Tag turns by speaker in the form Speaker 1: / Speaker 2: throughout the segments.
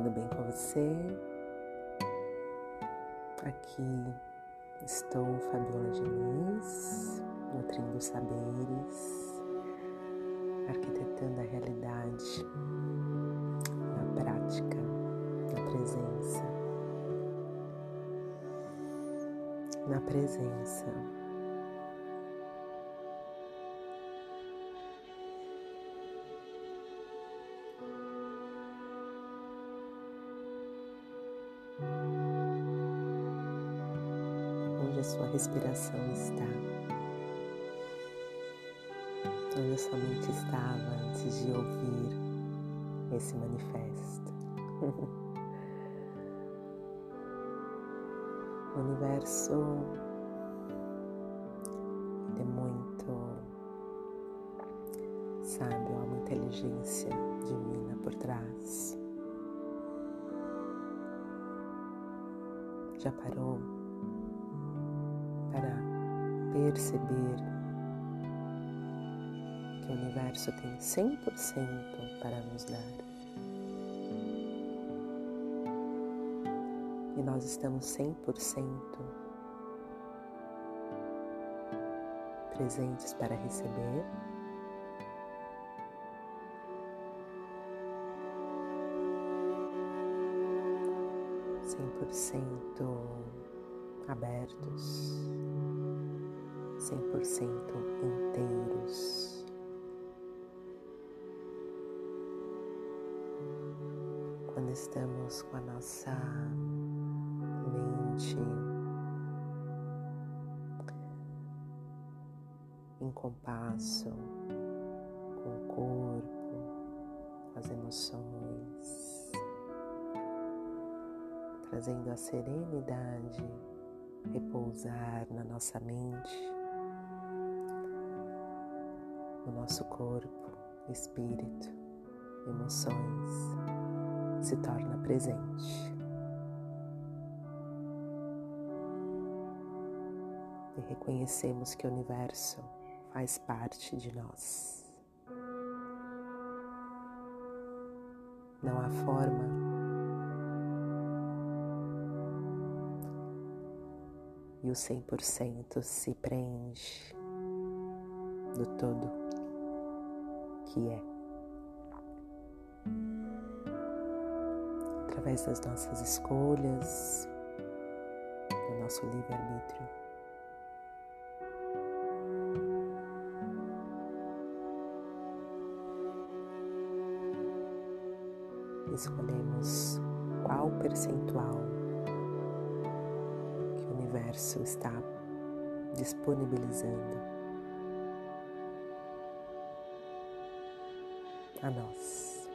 Speaker 1: você. Aqui estou, Fabiola Diniz, nutrindo saberes, arquitetando a realidade na prática, na presença. Na presença. Onde a sua respiração está, onde a sua mente estava antes de ouvir esse manifesto. o universo é muito sábio, há uma inteligência divina por trás. Já parou para perceber que o universo tem 100% para nos dar. E nós estamos 100% presentes para receber. Cem por cento abertos, cem por cento inteiros. Quando estamos com a nossa mente em compasso com o corpo, as emoções, trazendo a serenidade repousar na nossa mente, no nosso corpo, espírito, emoções, se torna presente. E reconhecemos que o universo faz parte de nós. Não há forma e o 100% se preenche do todo que é. Através das nossas escolhas, do nosso livre-arbítrio. Escolhemos qual percentual universo está disponibilizando a nós.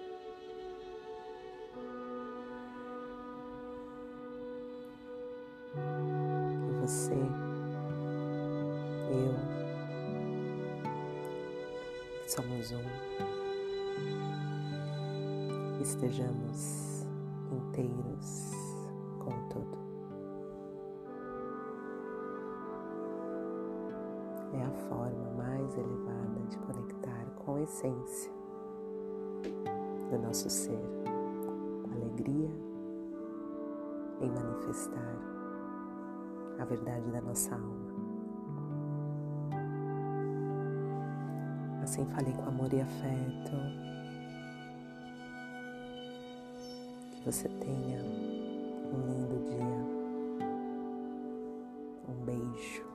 Speaker 1: Que você, eu, somos um, estejamos inteiros é a forma mais elevada de conectar com a essência do nosso ser, com alegria em manifestar a verdade da nossa alma. Assim falei com amor e afeto. Que você tenha um lindo dia. Um beijo.